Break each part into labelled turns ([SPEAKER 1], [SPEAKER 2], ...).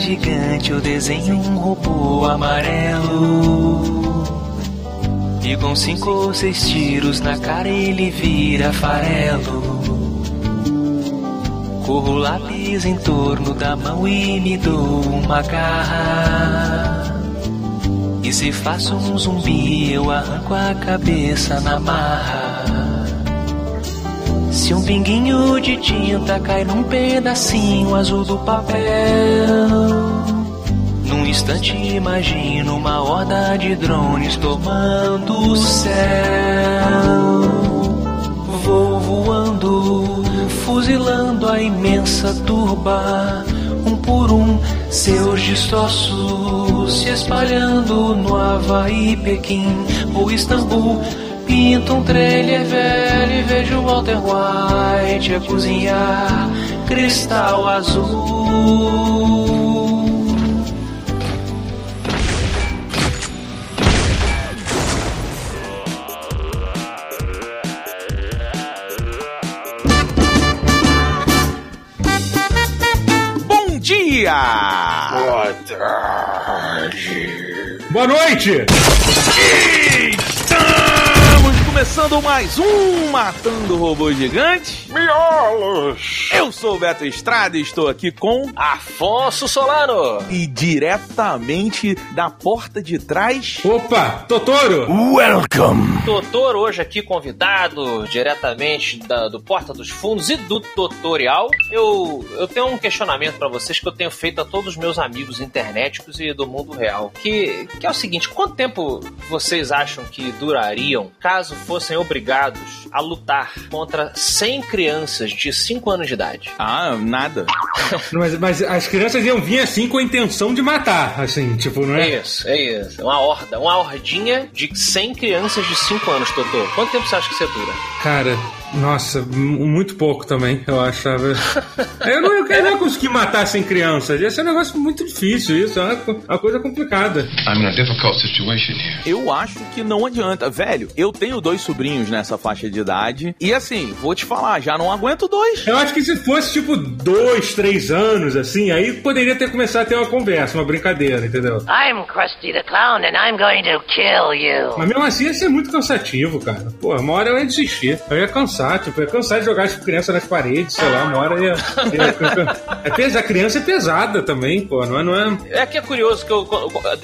[SPEAKER 1] gigante eu desenho um robô amarelo. E com cinco ou seis tiros na cara ele vira farelo. Corro lápis em torno da mão e me dou uma garra. E se faço um zumbi, eu arranco a cabeça na marra. Se um pinguinho de tinta cai num pedacinho azul do papel. Num instante imagino uma horda de drones tomando o céu. Vou voando, fuzilando a imensa turba. Um por um, seus destroços se espalhando no Havaí, Pequim ou Istambul. Pinto um trailer velho e vejo Walter White a cozinhar cristal azul.
[SPEAKER 2] Bom dia!
[SPEAKER 3] Boa tarde.
[SPEAKER 4] Boa noite!
[SPEAKER 2] Começando mais um Matando Robô Gigante.
[SPEAKER 3] Miolos.
[SPEAKER 2] Eu sou o Beto Estrada e estou aqui com
[SPEAKER 5] Afonso Solano.
[SPEAKER 2] e diretamente da porta de trás.
[SPEAKER 4] Opa, Totoro!
[SPEAKER 2] Welcome!
[SPEAKER 5] Doutor hoje aqui convidado diretamente da- do Porta dos Fundos e do tutorial. Eu, eu tenho um questionamento pra vocês que eu tenho feito a todos os meus amigos internéticos e do mundo real. Que, que é o seguinte: quanto tempo vocês acham que durariam caso fossem obrigados a lutar contra 100 crianças de 5 anos de idade?
[SPEAKER 2] Ah, nada.
[SPEAKER 4] Mas, mas as crianças iam vir assim com a intenção de matar, assim, tipo, não é?
[SPEAKER 5] É isso, é isso. Uma horda, uma hordinha de 100 crianças de 5 anos, Totô. Quanto tempo você acha que você dura?
[SPEAKER 4] Cara, nossa, muito pouco também, eu achava. eu não, eu não ia conseguir matar sem crianças. Ia ser um negócio muito difícil, isso. É uma, uma coisa complicada.
[SPEAKER 3] I'm in a difficult situation here.
[SPEAKER 2] Eu acho que não adianta. Velho, eu tenho dois sobrinhos nessa faixa de idade. E assim, vou te falar, já não aguento dois.
[SPEAKER 4] Eu acho que se fosse tipo dois, três anos, assim, aí poderia ter começado a ter uma conversa, uma brincadeira, entendeu?
[SPEAKER 6] I'm Krusty the Clown and I'm going to kill you.
[SPEAKER 4] Mas mesmo assim ia ser muito cansativo, cara. Pô, uma hora eu ia desistir. Eu ia cansar, tipo, eu ia cansar de jogar as crianças nas paredes, sei lá, uma hora ia. ia... É pesa, a criança é pesada também, pô, não é? Não é...
[SPEAKER 5] É que é curioso que eu-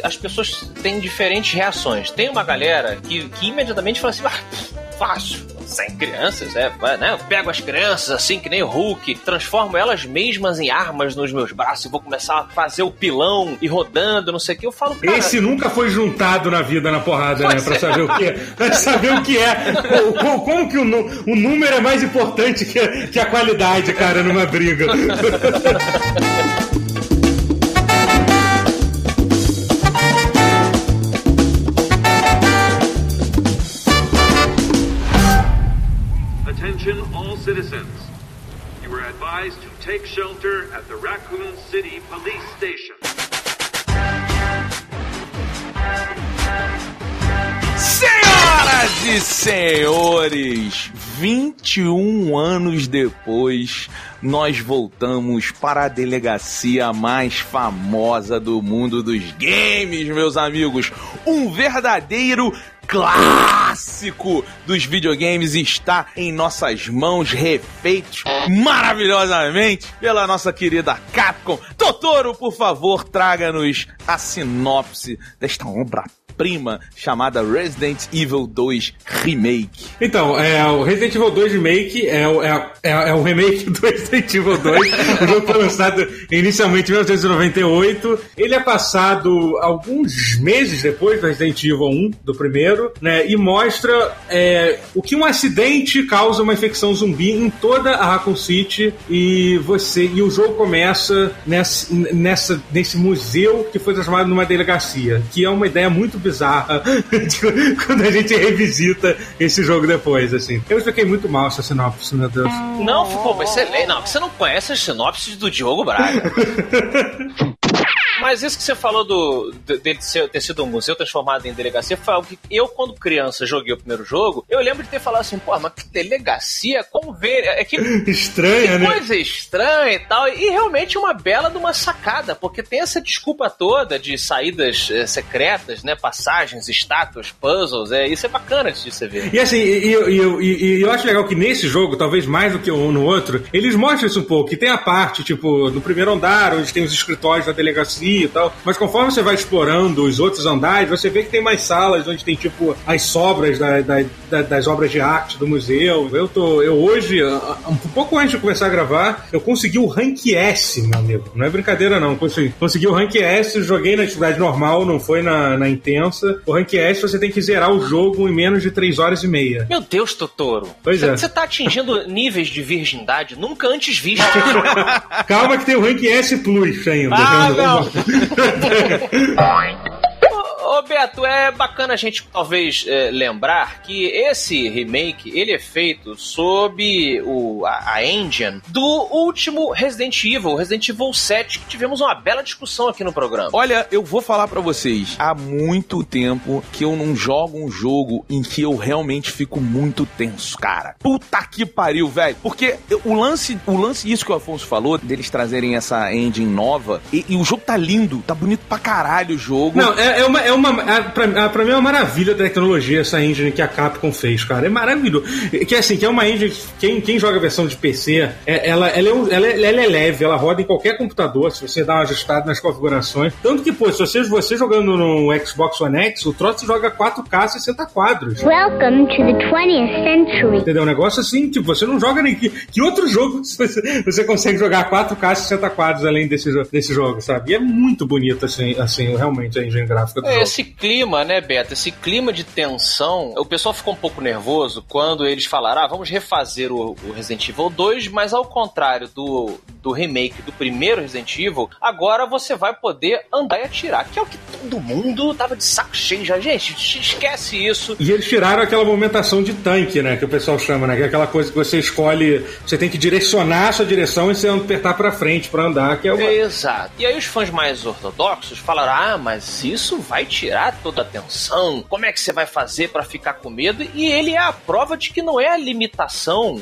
[SPEAKER 5] as pessoas têm diferentes reações. Tem uma galera que, que imediatamente fala assim: ah, fácil. Sem crianças, é, vai, né? Eu pego as crianças assim, que nem o Hulk, transformo elas mesmas em armas nos meus braços e vou começar a fazer o pilão e rodando, não sei o que. Eu falo, cara,
[SPEAKER 4] Esse nunca foi juntado na vida na porrada, né? Pra
[SPEAKER 5] é.
[SPEAKER 4] saber o que é. Pra saber o que é. Co- co- Como que o, o número é mais importante que a, que a qualidade, cara, numa briga.
[SPEAKER 7] citizens. You are advised to take shelter at the Raccoon City Police Station.
[SPEAKER 2] Senhoras e senhores, 21 anos depois, nós voltamos para a delegacia mais famosa do mundo dos games, meus amigos. Um verdadeiro clássico dos videogames está em nossas mãos, refeitos maravilhosamente pela nossa querida Capcom. Totoro, por favor, traga-nos a sinopse desta obra prima chamada Resident Evil 2 Remake.
[SPEAKER 4] Então, é, o Resident Evil 2 Remake é, o- é, é, é o remake do Resident Evil 2. o jogo foi lançado inicialmente em 1998. Ele é passado alguns meses depois do Resident Evil 1, do primeiro, né? E mostra é, o que um acidente causa uma infecção zumbi em toda a Raccoon City. E você e o jogo começa nessa, nessa, nesse museu que foi transformado numa delegacia, que é uma ideia muito bizarra de quando a gente revisita esse jogo depois, assim. Eu expliquei muito mal essa sinopse, meu Deus.
[SPEAKER 5] Não, ficou excelente. Não, você não conhece as sinopses do Diogo Braga. Mas isso que você falou do, de- dele ser- ter sido um museu transformado em delegacia foi algo que eu, quando criança, joguei o primeiro jogo, eu lembro de ter falado assim, pô, mas que delegacia? Como ver? É que
[SPEAKER 4] Estranha, né?
[SPEAKER 5] coisa estranha e tal. E realmente uma bela de uma sacada, porque tem essa desculpa toda de saídas eh, secretas, né? Passagens, estátuas, puzzles. É, isso é bacana de você ver.
[SPEAKER 4] E assim, e, e- e- e- e eu acho legal que nesse jogo, talvez mais do que um no outro, eles mostram isso um pouco. Que tem a parte, tipo, no primeiro andar, onde tem os escritórios da delegacia e tal. Mas conforme você vai explorando os outros andares, você vê que tem mais salas onde tem, tipo, as sobras da- da- da- das obras de arte do museu. Eu tô. Eu hoje, um pouco antes de começar a gravar, eu consegui o rank S, meu amigo. Não é brincadeira, não. Consegui, consegui o rank S, joguei na dificuldade normal, não foi na, na intensa. O rank S você tem que zerar o jogo em menos de 3 horas e meia.
[SPEAKER 5] Meu Deus, Totoro.
[SPEAKER 4] Pois
[SPEAKER 5] Você
[SPEAKER 4] é.
[SPEAKER 5] você tá atingindo níveis de virgindade nunca antes vistos.
[SPEAKER 4] Calma que tem o rank S Plus ainda.
[SPEAKER 5] Ah,
[SPEAKER 4] Vamos-
[SPEAKER 5] Boing. Ô, Beto, é bacana a gente talvez é, lembrar que esse remake ele é feito sob o, a, a engine do último Resident Evil, Resident Evil 7, que tivemos uma bela discussão aqui no programa.
[SPEAKER 2] Olha, eu vou falar pra vocês, há muito tempo que eu não jogo um jogo em que eu realmente fico muito tenso, cara. Puta que pariu, velho. Porque o lance, o lance isso que o Afonso falou, deles trazerem essa engine nova, e, e o jogo tá lindo, tá bonito pra caralho o jogo.
[SPEAKER 4] Não, é, é uma. É uma é, pra, é, pra mim é uma maravilha da tecnologia essa engine que a Capcom fez, cara. É maravilhoso. Que assim, que é uma engine. Quem, quem joga a versão de PC, é- ela, ela, é, um- ela, é, ela é leve, ela roda em qualquer computador, se você dá uma ajustada nas configurações. Tanto que, pô, se você, você jogando no Xbox One X, o troço joga 4K 60 quadros.
[SPEAKER 8] Welcome to the 20th century.
[SPEAKER 4] Entendeu? Um negócio assim, tipo, você não joga nem que, que outro jogo você, você consegue jogar 4K 60 quadros além desse, desse jogo, sabe? E é muito bonito, assim, assim realmente, a engine gráfica do
[SPEAKER 5] É,
[SPEAKER 4] jogo.
[SPEAKER 5] Esse clima, né, Beto? Esse clima de tensão. O pessoal ficou um pouco nervoso quando eles falaram: ah, vamos refazer o, o Resident Evil 2, mas ao contrário do, do remake do primeiro Resident Evil, agora você vai poder andar e atirar, que é o que todo mundo tava de saco cheio já. Gente, esquece isso.
[SPEAKER 4] E eles tiraram aquela movimentação de tanque, né? Que o pessoal chama, né? Que é aquela coisa que você escolhe, você tem que direcionar a sua direção e você apertar pra frente pra andar, que é uma.
[SPEAKER 5] Exato. E aí os fãs mais ortodoxos falaram: ah, mas isso vai tirar toda a tensão. Como é que você vai fazer pra ficar com medo? E ele é a prova de que não é a limitação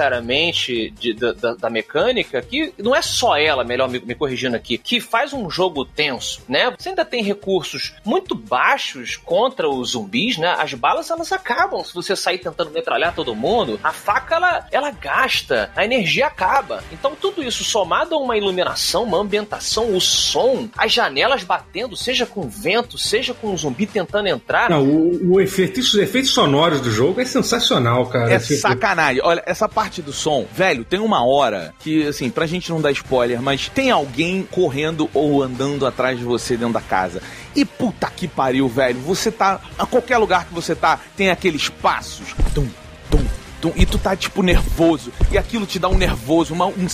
[SPEAKER 5] necessariamente de- da, da- da mecânica, que não é só ela, melhor me, me corrigindo aqui, que faz um jogo tenso, né? Você ainda tem recursos muito baixos contra os zumbis, né? As balas elas acabam se você sair tentando metralhar todo mundo. A faca ela, ela gasta, a energia acaba. Então tudo isso somado a uma iluminação, uma ambientação, o som, as janelas batendo, seja com vento, seja com um zumbi tentando entrar.
[SPEAKER 4] Não, o, o efeito, os efeitos sonoros do jogo é sensacional, cara.
[SPEAKER 2] É
[SPEAKER 4] Tipo,
[SPEAKER 2] sacanagem. Olha, essa parte do som, velho, tem uma hora que, assim, pra gente não dar spoiler, mas tem alguém correndo ou andando atrás de você dentro da casa. E puta que pariu, velho. Você tá. A qualquer lugar que você tá, tem aqueles passos. Tum, tum, tum, e tu tá, tipo, nervoso. E aquilo te dá um nervoso. Uma, um-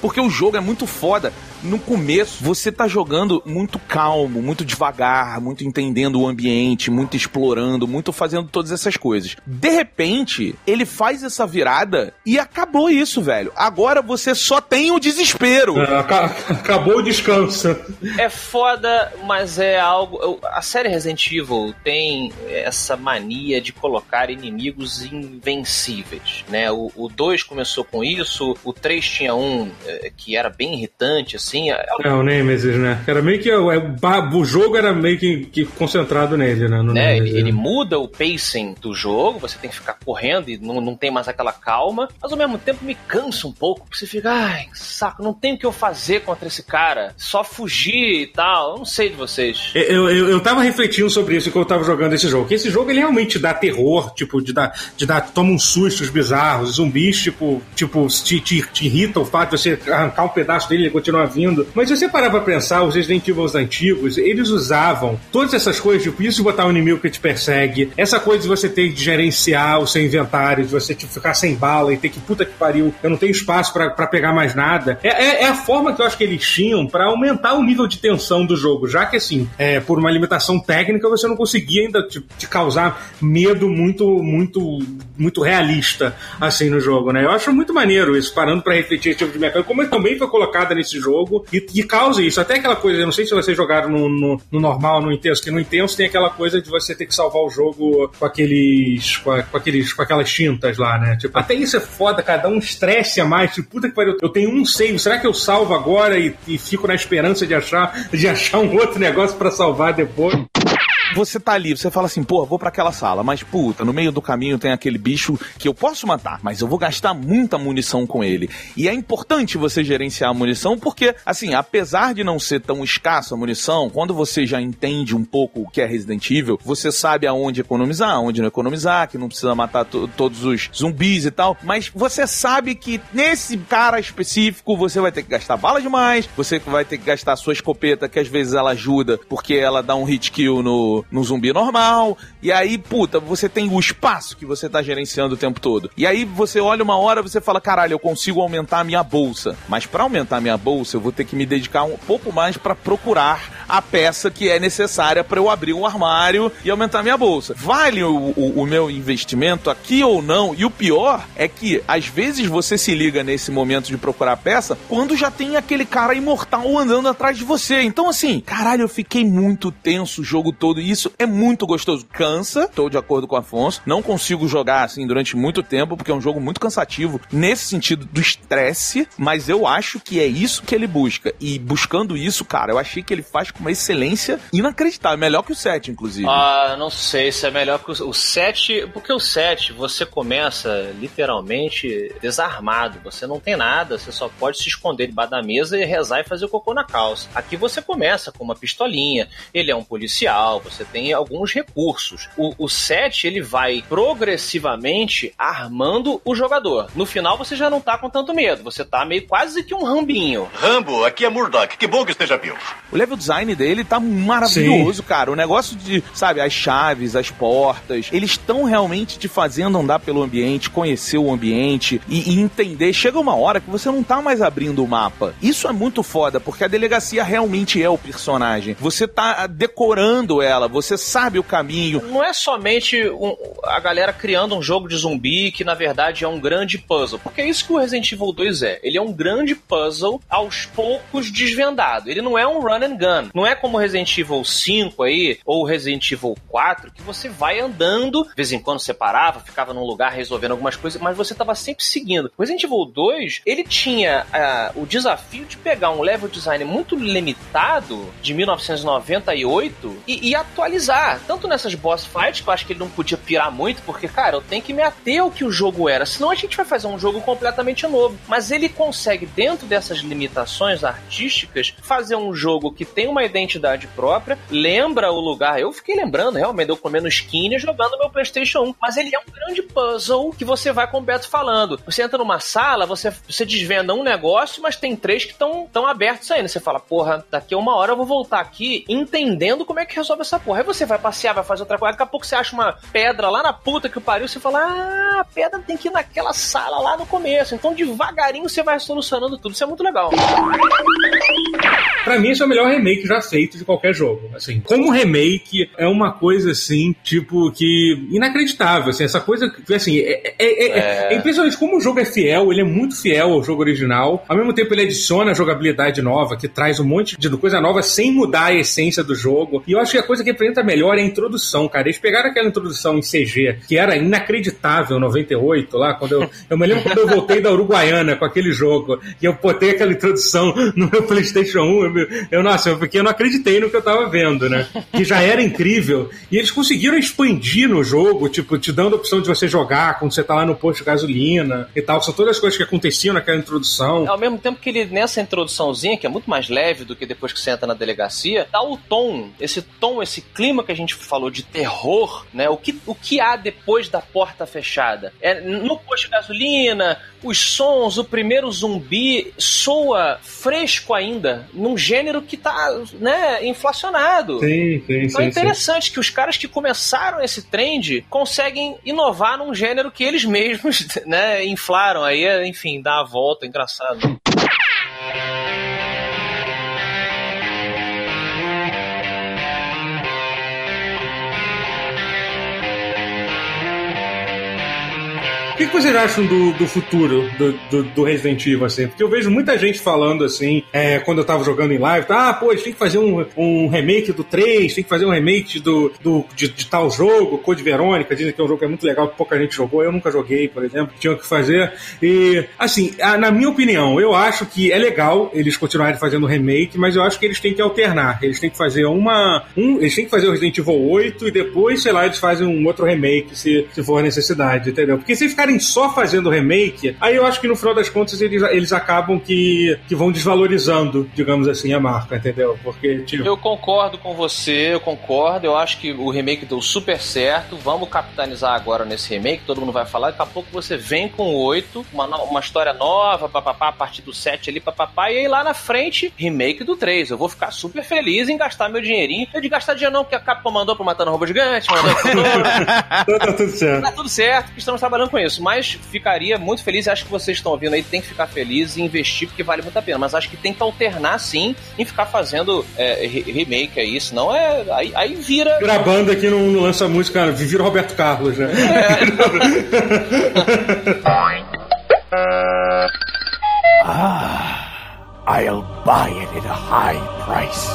[SPEAKER 2] porque o jogo é muito foda. No começo, você tá jogando muito calmo, muito devagar, muito entendendo o ambiente, muito explorando, muito fazendo todas essas coisas. De repente, ele faz essa virada e acabou isso, velho. Agora você só tem o desespero.
[SPEAKER 4] é, aca- Acabou o descanso.
[SPEAKER 5] É foda, mas é algo. A série Resident Evil tem essa mania de colocar inimigos invencíveis, né? O 2 começou com isso, o 3 tinha um eh, que era bem irritante, assim. é-
[SPEAKER 4] É, o Nemesis, né? Era meio que. é, o, jogo era meio que, concentrado nele, né? No
[SPEAKER 5] né?
[SPEAKER 4] Nemesis,
[SPEAKER 5] Ele,
[SPEAKER 4] né?
[SPEAKER 5] muda o pacing do jogo, você tem que ficar correndo e não, não tem mais aquela calma, mas ao mesmo tempo me cansa um pouco, porque você fica, ai, saco, não tem o que eu fazer contra esse cara, só fugir e tal, eu não sei de vocês.
[SPEAKER 4] Eu, eu, eu tava refletindo sobre isso quando eu tava jogando esse jogo. Que esse jogo ele realmente dá terror, tipo, de dar, de dar toma uns sustos bizarros, zumbis, tipo, tipo te, te, te irrita o fato de você arrancar um pedaço dele e ele continuar vindo. Mas se você parar pra pensar, os Resident Evil antigos, eles usavam todas essas coisas, tipo, isso de botar um inimigo que te persegue, essa coisa de você ter de gerenciar o seu inventário, de você tipo, ficar sem bala e ter que, puta que pariu, eu não tenho espaço pra pegar mais nada. É, é, é a forma que eu acho que eles tinham pra aumentar o nível de tensão do jogo, já que assim, é, por uma limitação técnica, você não conseguia ainda te, te causar medo muito, muito, muito realista. Assim, no jogo, né? Eu acho muito maneiro isso, parando pra refletir esse tipo de mecânica, como também foi colocada nesse jogo, e, e causa isso. Até aquela coisa, eu não sei se vocês jogaram no, no, no normal, no intenso, que no intenso tem aquela coisa de você ter que salvar o jogo com aqueles, com, a- com aqueles, com aquelas tintas lá, né? Tipo, até isso é foda, cada um estresse a mais, tipo, puta que pariu, eu tenho um save, será que eu salvo agora e, e fico na esperança de achar, de achar um outro negócio pra salvar depois?
[SPEAKER 2] Você tá ali, você fala assim, pô, vou pra aquela sala, mas puta, no meio do caminho tem aquele bicho que eu posso matar, mas eu vou gastar muita munição com ele. E é importante você gerenciar a munição porque, assim, apesar de não ser tão escassa a munição, quando você já entende um pouco o que é Resident Evil, você sabe aonde economizar, aonde não economizar, que não precisa matar to- todos os zumbis e tal, mas você sabe que nesse cara específico você vai ter que gastar bala demais, você vai ter que gastar a sua escopeta, que às vezes ela ajuda porque ela dá um hit kill no, no zumbi normal, e aí, puta, você tem o espaço que você tá gerenciando o tempo todo. E aí você olha uma hora você fala, caralho, eu consigo aumentar a minha bolsa, mas pra aumentar a minha bolsa eu vou ter que me dedicar um pouco mais pra procurar a peça que é necessária pra eu abrir um armário e aumentar minha bolsa. Vale o, o- o meu investimento aqui ou não? E o pior é que às vezes você se liga nesse momento de procurar a peça quando já tem aquele cara imortal andando atrás de você. Então, assim, caralho, eu fiquei muito tenso o jogo todo e isso é muito gostoso. Cansa, tô de acordo com o Afonso. Não consigo jogar assim durante muito tempo, porque é um jogo muito cansativo nesse sentido do estresse, mas eu acho que é isso que ele busca. E buscando isso, cara, eu achei que ele faz com uma excelência inacreditável. Melhor que o 7, inclusive.
[SPEAKER 5] Ah, não sei se é melhor que o, o 7, porque o 7 você começa literalmente desarmado, você não tem nada, você só pode se esconder debaixo da mesa e rezar e fazer o cocô na calça. Aqui você começa com uma pistolinha, ele é um policial, você tem alguns recursos. O, o 7 ele vai progressivamente armando o jogador. No final você já não tá com tanto medo, você tá meio quase que um rambinho.
[SPEAKER 9] Rambo, aqui é Murdoch. Que bom que esteja vivo.
[SPEAKER 2] O level design dele tá maravilhoso, cara. O negócio de, sabe, as chaves, as portas, eles estão realmente te fazendo andar pelo ambiente, conhecer o ambiente e, e entender. Chega uma hora que você não tá mais abrindo o mapa. Isso é muito foda, porque a delegacia realmente é o personagem. Você tá decorando ela, você sabe o caminho.
[SPEAKER 5] Não é somente um- a galera criando um jogo de zumbi que na verdade é um grande puzzle. Porque é isso que o Resident Evil 2 é. Ele é um grande puzzle aos poucos desvendado. Ele não é um run and gun. Não é como Resident Evil 5 aí, ou Resident Evil 4, que você vai andando, de vez em quando você parava, ficava num lugar resolvendo algumas coisas, mas você tava sempre seguindo. O Resident Evil 2, ele tinha ah, o desafio de pegar um level design muito limitado de 1998 e, e atualizar. Tanto nessas boss fights, que eu acho que ele não podia pirar muito, porque, cara, eu tenho que me ater ao que o jogo era, senão a gente vai fazer um jogo completamente novo. Mas ele consegue, dentro dessas limitações artísticas, fazer um jogo que tem uma identidade própria, lembra o lugar. Eu fiquei lembrando, realmente, eu comendo skinny jogando meu PlayStation 1. Mas ele é um grande puzzle que você vai com o Beto falando. Você entra numa sala, você, você desvenda um negócio, mas tem três que estão tão abertos ainda. Você fala, porra, daqui a uma hora eu vou voltar aqui entendendo como é que resolve essa porra. Aí você vai passear, vai fazer outra coisa. Daqui a pouco você acha uma pedra lá na puta que o pariu. Você fala, ah, a pedra tem que ir naquela sala lá no começo. Então devagarinho você vai solucionando tudo. Isso é muito legal.
[SPEAKER 4] Pra mim, esse é o melhor remake já feito de qualquer jogo. Assim, como remake, é uma coisa assim, tipo, que inacreditável. Assim, essa coisa que, assim, é, é, é- é- é impressionante como o jogo é fiel, ele é muito fiel ao jogo original. Ao mesmo tempo, ele adiciona jogabilidade nova, que traz um monte de coisa nova sem mudar a essência do jogo. E eu acho que a coisa que apresenta melhor é a introdução, cara. Eles pegaram aquela introdução em CG, que era inacreditável, 98, lá, quando eu. Eu me lembro quando eu voltei da Uruguaiana com aquele jogo, e eu botei aquela introdução no meu PlayStation 1. Eu, eu nossa, eu, porque eu não acreditei no que eu tava vendo, né? Que já era incrível. E eles conseguiram expandir no jogo, tipo, te dando a opção de você jogar quando você tá lá no posto de gasolina e tal. São todas as coisas que aconteciam naquela introdução.
[SPEAKER 5] Ao mesmo tempo que ele, nessa introduçãozinha, que é muito mais leve do que depois que você entra na delegacia, dá o tom, esse tom, esse clima que a gente falou de terror, né? O que, o que há depois da porta fechada? É, no posto de gasolina, os sons, o primeiro zumbi soa fresco ainda, num gênero que tá, né, inflacionado.
[SPEAKER 4] Sim, sim,
[SPEAKER 5] Então é
[SPEAKER 4] sim, sim.
[SPEAKER 5] interessante que os caras que começaram esse trend conseguem inovar num gênero que eles mesmos, né, inflaram. Aí, é, enfim, dá a volta, engraçado.
[SPEAKER 4] Que, que vocês acham do, do futuro do, do, do Resident Evil, assim? Porque eu vejo muita gente falando assim, é, quando eu tava jogando em live, tá, ah, pô, tem que fazer um, um remake do 3, tem que fazer um remake do, do, de, de tal jogo, Code Verônica, dizem que é um jogo que é muito legal, que pouca gente jogou, eu nunca joguei, por exemplo, tinha que fazer. E, assim, na minha opinião, eu acho que é legal eles continuarem fazendo remake, mas eu acho que eles têm que alternar. Eles têm que fazer uma. Um, eles têm que fazer o Resident Evil 8 e depois, sei lá, eles fazem um outro remake se, se for necessidade, entendeu? Porque se ficarem só fazendo remake, aí eu acho que no final das contas eles, eles acabam que, que vão desvalorizando, digamos assim, a marca, entendeu? Porque, tipo.
[SPEAKER 5] Eu concordo com você, eu concordo. Eu acho que o remake deu super certo. Vamos capitalizar agora nesse remake, todo mundo vai falar. Daqui a pouco você vem com o 8, uma, no- uma história nova, papapá, a partir do 7 ali, papapá. E aí lá na frente, remake do 3. Eu vou ficar super feliz em gastar meu dinheirinho. Eu de gastar dinheiro não, porque a Capcom mandou pro Matando Robô Gigante, mandou pro
[SPEAKER 4] tá tudo certo.
[SPEAKER 5] Tá tudo certo, que estamos trabalhando com isso. Mas ficaria muito feliz, acho que vocês estão ouvindo aí, tem que ficar feliz e investir, porque vale muito a pena. Mas acho que tem que alternar sim em ficar fazendo é, re- remake aí, senão é. Aí, aí vira.
[SPEAKER 4] Gravando aqui no, no lança música, cara, vira Roberto Carlos, né?
[SPEAKER 10] I'll buy it at a high price.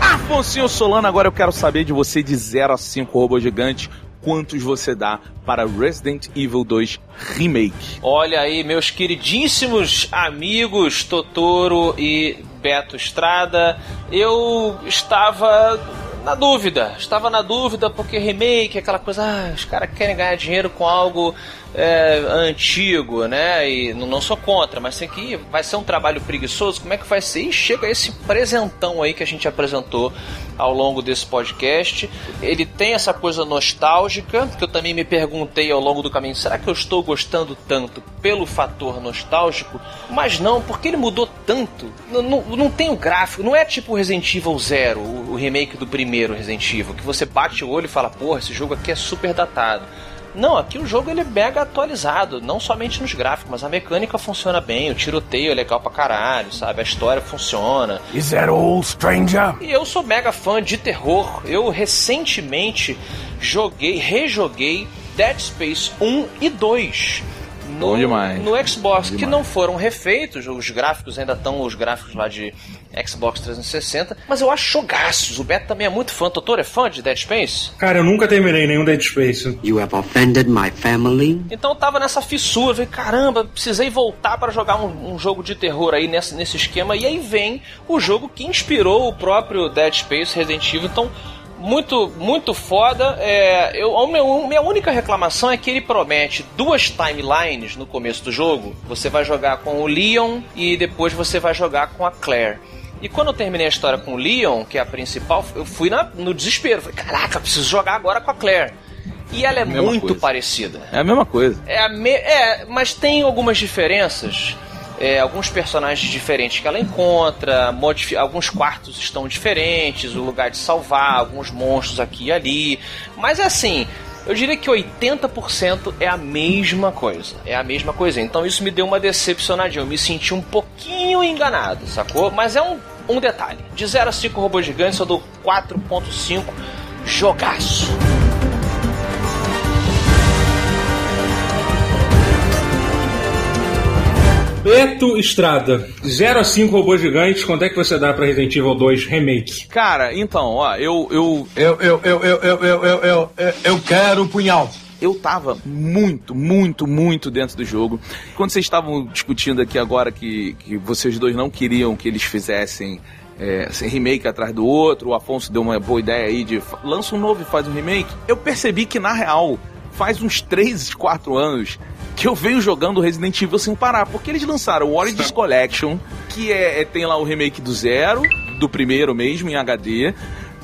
[SPEAKER 2] Afonso Solano, agora eu quero saber de você de 0 a 5 robô gigante, quantos você dá para Resident Evil 2 Remake?
[SPEAKER 5] Olha aí, meus queridíssimos amigos Totoro e Beto Estrada, eu estava na dúvida. Estava na dúvida porque remake, aquela coisa, ah, os caras querem ganhar dinheiro com algo é, antigo, né? E não, não sou contra, mas tem que vai ser um trabalho preguiçoso, como é que vai ser? E chega esse presentão aí que a gente apresentou ao longo desse podcast. Ele tem essa coisa nostálgica, que eu também me perguntei ao longo do caminho, será que eu estou gostando tanto pelo fator nostálgico? Mas não, porque ele mudou tanto. Não, não, não tem o gráfico, não é tipo Resident Evil Zero, o, o remake do primeiro Resident Evil, que você bate o olho e fala, porra, esse jogo aqui é super datado. Não, aqui o jogo ele é mega atualizado, não somente nos gráficos, mas a mecânica funciona bem, o tiroteio é legal pra caralho, sabe? A história funciona.
[SPEAKER 10] Is that all, stranger?
[SPEAKER 5] E eu sou mega fã de terror. Eu recentemente joguei, rejoguei Dead Space 1 e 2. No,
[SPEAKER 2] Bom demais.
[SPEAKER 5] no Xbox, que não foram refeitos, os gráficos ainda estão os gráficos lá de Xbox 360, mas eu acho jogaços. O Beto também é muito fã. Doutor é fã de Dead Space?
[SPEAKER 4] Cara, eu nunca terminei nenhum Dead Space.
[SPEAKER 11] You have offended my family.
[SPEAKER 5] Então eu tava nessa fissura, falei, caramba, precisei voltar para jogar um, um jogo de terror aí nesse, nesse esquema. E aí vem o jogo que inspirou o próprio Dead Space Resident Evil. Então, muito, muito foda. É, eu, a minha, minha única reclamação é que ele promete duas timelines no começo do jogo. Você vai jogar com o Leon e depois você vai jogar com a Claire. E quando eu terminei a história com o Leon, que é a principal, eu fui na- no desespero. Falei, caraca, preciso jogar agora com a Claire. E ela é
[SPEAKER 2] Mesma
[SPEAKER 5] muito
[SPEAKER 2] coisa.
[SPEAKER 5] parecida.
[SPEAKER 2] É a mesma coisa.
[SPEAKER 5] É, a me- é, mas tem algumas diferenças. É, alguns personagens diferentes que ela encontra, alguns quartos estão diferentes, o lugar de salvar, alguns monstros aqui e ali. Mas assim, eu diria que 80% é a mesma coisa. É a mesma coisa. Então isso me deu uma decepcionadinha. Eu me senti um pouquinho enganado, sacou? Mas é um, um detalhe. De 0 a 5 robôs gigantes, eu dou 4.5 jogaço.
[SPEAKER 4] Beto Estrada, 0 a 5 robôs gigantes, quanto é que você dá pra Resident Evil 2 Remake?
[SPEAKER 2] Cara, então, ó, eu. Eu,
[SPEAKER 10] Eu, eu, eu, eu, eu, eu, eu, eu, eu, quero o punhal.
[SPEAKER 2] eu tava muito, muito, muito dentro do jogo. Quando vocês estavam discutindo aqui agora que, que vocês dois não queriam que eles fizessem é, assim, remake atrás do outro, o Afonso deu uma boa ideia aí de lança um novo e faz um remake. Eu percebi que, na real, faz uns 3, 4 anos que eu venho jogando Resident Evil sem parar, porque eles lançaram o Origins Collection, que é, é- tem lá o remake do zero, do primeiro mesmo, em HD.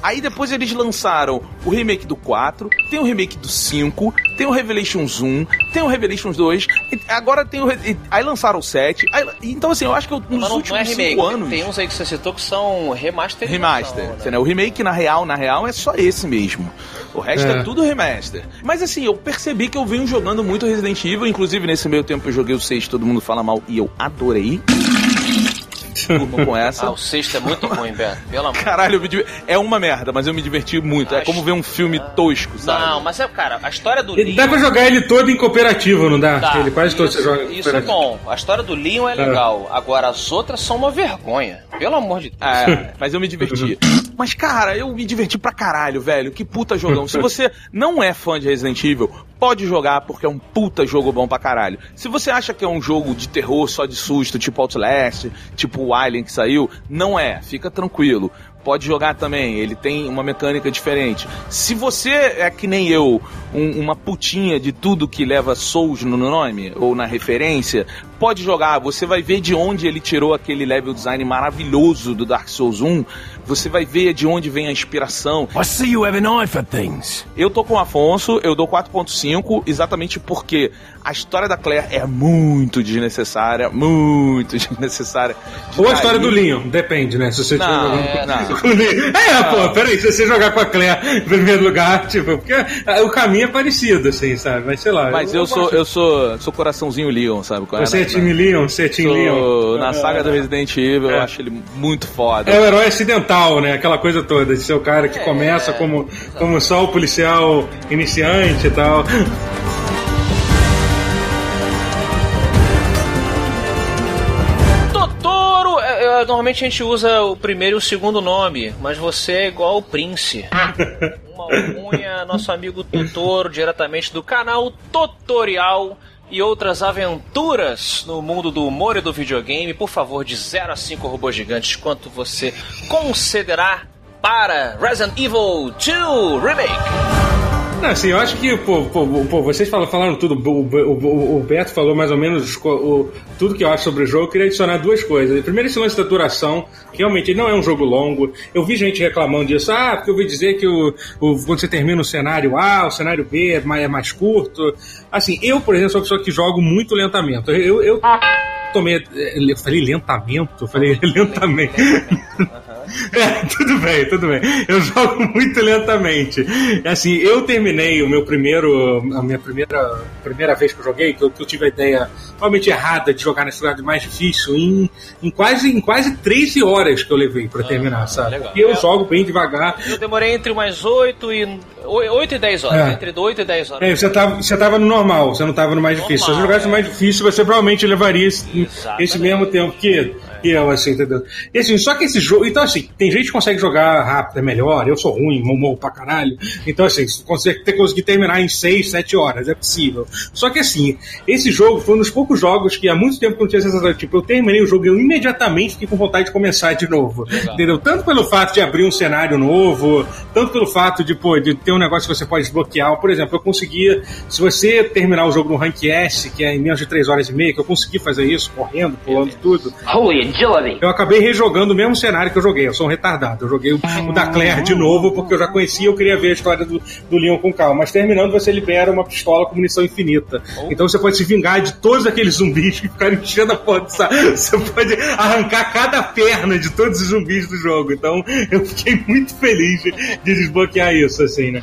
[SPEAKER 2] Aí depois eles lançaram o remake do 4, tem o remake do 5, tem o Revelations 1, tem o Revelations 2, e agora tem o. Aí lançaram o 7. aí- então, assim, eu acho que eu, nos
[SPEAKER 5] não,
[SPEAKER 2] últimos
[SPEAKER 5] é remake.
[SPEAKER 2] 5 anos.
[SPEAKER 5] Tem uns aí que você citou que são remaster.
[SPEAKER 2] Remaster.
[SPEAKER 5] Né?
[SPEAKER 2] entendeu? O remake, na real, na real, é só esse mesmo. O resto é.
[SPEAKER 4] É.
[SPEAKER 2] tudo remaster. Mas assim, eu percebi que eu venho jogando muito Resident Evil. Inclusive, nesse meio tempo eu joguei o 6, todo mundo fala mal, e eu adorei. Durmam com essa.
[SPEAKER 5] Ah, o sexto é muito ruim, Beto. Pelo amor
[SPEAKER 2] Caralho, eu me diver- é uma merda, mas eu me diverti muito. É como ver um filme tosco, sabe?
[SPEAKER 5] Não, mas é, cara, a história do
[SPEAKER 4] Ele
[SPEAKER 5] Leon.
[SPEAKER 4] Dá pra jogar ele todo em cooperativo, não dá?
[SPEAKER 5] Dá.
[SPEAKER 4] Ele quase todo
[SPEAKER 5] isso,
[SPEAKER 4] você joga
[SPEAKER 5] Isso é bom. A história do Leon é legal. Agora, as outras são uma vergonha. Pelo amor de Deus.
[SPEAKER 2] É, mas eu me diverti. Mas, cara, eu me diverti pra caralho, velho. Que puta jogão. Se você não é fã de Resident Evil, pode jogar porque é um puta jogo bom pra caralho. Se você acha que é um jogo de terror só de susto, tipo Outlast, tipo o Alien que saiu, não é. Fica tranquilo. Pode jogar também, ele tem uma mecânica diferente. Se você é que nem eu, um- uma putinha de tudo que leva Souls no nome, ou na referência, pode jogar. Você vai ver de onde ele tirou aquele level design maravilhoso do Dark Souls 1. Você vai ver de onde vem a inspiração.
[SPEAKER 12] I see you have an eye for things.
[SPEAKER 2] Eu tô com o Afonso, eu dou 4.5, exatamente porque a história da Claire é muito desnecessária, muito desnecessária.
[SPEAKER 4] Ou a história do Leon, depende, né? Se você estiver
[SPEAKER 2] Não,
[SPEAKER 4] jogando
[SPEAKER 2] é, não.
[SPEAKER 4] com o Leon. É, pô, peraí, se você jogar com a Claire em primeiro lugar, tipo, porque o caminho é parecido, assim, sabe? Mas sei lá.
[SPEAKER 2] Mas eu, sou,
[SPEAKER 4] gosto.
[SPEAKER 2] eu sou, sou coraçãozinho Leon, sabe? qual é,
[SPEAKER 4] Você é
[SPEAKER 2] né?
[SPEAKER 4] time Leon, você é time
[SPEAKER 2] Sou-
[SPEAKER 4] Leon.
[SPEAKER 2] Na saga do Resident Evil, eu acho ele muito foda.
[SPEAKER 4] É o herói acidental, né? Aquela coisa toda, de ser o cara que começa como, como só o policial iniciante e tal.
[SPEAKER 5] Totoro, é, é, normalmente a gente usa o primeiro e o segundo nome, mas você é igual o Prince. Uma unha, nosso amigo Totoro, diretamente do canal Tutorial e outras aventuras no mundo do humor e do videogame. Por favor, de 0 a 5 robôs gigantes, quanto você concederá para Resident Evil 2 Remake?
[SPEAKER 4] Não, assim, eu acho que, pô, pô, pô, vocês falaram, falaram tudo, o, o- o Beto falou mais ou menos o- o- tudo que eu acho sobre o jogo. Eu queria adicionar duas coisas. Primeiro, esse lance da duração, que realmente ele não é um jogo longo. Eu vi gente reclamando disso, ah, porque eu ouvi dizer que o, o- quando você termina o cenário A, o cenário B é mais, é mais curto. Assim, eu, por exemplo, sou uma pessoa que jogo muito lentamente. Eu, eu tomei. Eu falei lentamento? Eu falei lentamente. É, tudo bem, tudo bem. Eu jogo muito lentamente. Assim, eu terminei o meu primeiro. A minha primeira, primeira vez que eu joguei, que eu, que eu tive a ideia totalmente errada de jogar nesse lugar mais difícil, em, em, quase, em quase 13 horas que eu levei pra terminar, sabe?
[SPEAKER 5] legal.
[SPEAKER 4] E eu jogo bem devagar.
[SPEAKER 5] Eu demorei entre umas 8 e, 8 e 10 horas.
[SPEAKER 4] É.
[SPEAKER 5] Entre 8 e 10 horas.
[SPEAKER 4] É, você tava, você tava no normal, você não tava no mais difícil. Se você jogasse no mais difícil, você provavelmente levaria esse, esse mesmo tempo que, eu, assim, entendeu? E assim, só que esse jogo. Então, assim, tem gente que consegue jogar rápido, é melhor. Eu sou ruim, morro pra caralho. Então, assim, você consegue ter conseguir terminar em 6, 7 horas, é possível. Só que, assim, esse jogo foi um dos poucos jogos que há muito tempo que eu não tinha sensação. Tipo, eu terminei o jogo e eu imediatamente fiquei com vontade de começar de novo. Entendeu? Tanto pelo fato de abrir um cenário novo, tanto pelo fato de, pô, de ter um negócio que você pode desbloquear. Por exemplo, eu conseguia, se você terminar o jogo no Rank S, que é em menos de 3 horas e meia, que eu consegui fazer isso, correndo, pulando tudo.
[SPEAKER 6] Holy agility!
[SPEAKER 4] Eu acabei rejogando o mesmo cenário que eu joguei. Eu sou um retardado. Eu joguei o, o da Claire de novo, porque eu já conhecia eu queria ver a história do, do Leon com calma. Mas terminando, você libera uma pistola com munição infinita. Então você pode se vingar de todos aqueles zumbis que ficaram enchendo a porta. Você pode arrancar cada perna de todos os zumbis do jogo. Então eu fiquei muito feliz de, de desbloquear isso, assim, né?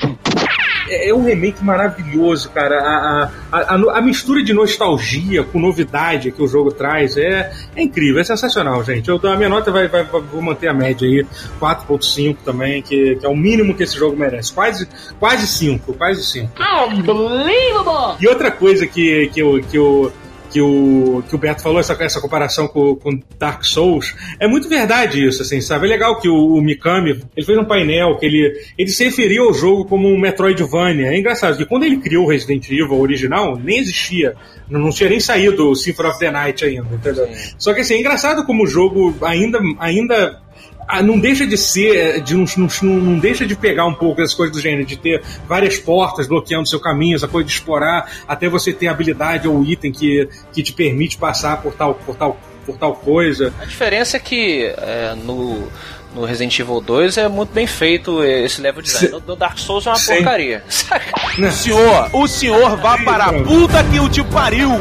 [SPEAKER 4] É é um remake maravilhoso, cara. A, a, a, a mistura de nostalgia com novidade que o jogo traz é, é incrível, é sensacional, gente. Eu, a minha nota vai, vai, vai- vou manter a média aí, 4.5 também, que, que é o mínimo que esse jogo merece. Quase, quase 5, quase 5.
[SPEAKER 6] Unbelievable!
[SPEAKER 4] E outra coisa que, que, eu, que, eu, que, o, que o Beto falou, essa, essa comparação com, com Dark Souls, é muito verdade isso, assim, sabe? É legal que o, o Mikami, ele fez um painel que ele, ele se referiu ao jogo como um Metroidvania. É engraçado que quando ele criou o Resident Evil original, nem existia, não, não tinha nem saído o Symphony of the Night ainda, entendeu? Só que assim, é engraçado como o jogo ainda, ainda ah, não deixa de ser, de, não, não, não deixa de pegar um pouco essas coisas do gênero, de ter várias portas bloqueando seu caminho, essa coisa de explorar, até você ter habilidade ou item que, que te permite passar por tal, por tal, por tal coisa.
[SPEAKER 5] A diferença é que é, no, no Resident Evil 2 é muito bem feito esse level design. No, no Dark Souls é uma
[SPEAKER 2] Sim.
[SPEAKER 5] porcaria.
[SPEAKER 2] O senhor, o senhor vá para a puta que o te pariu!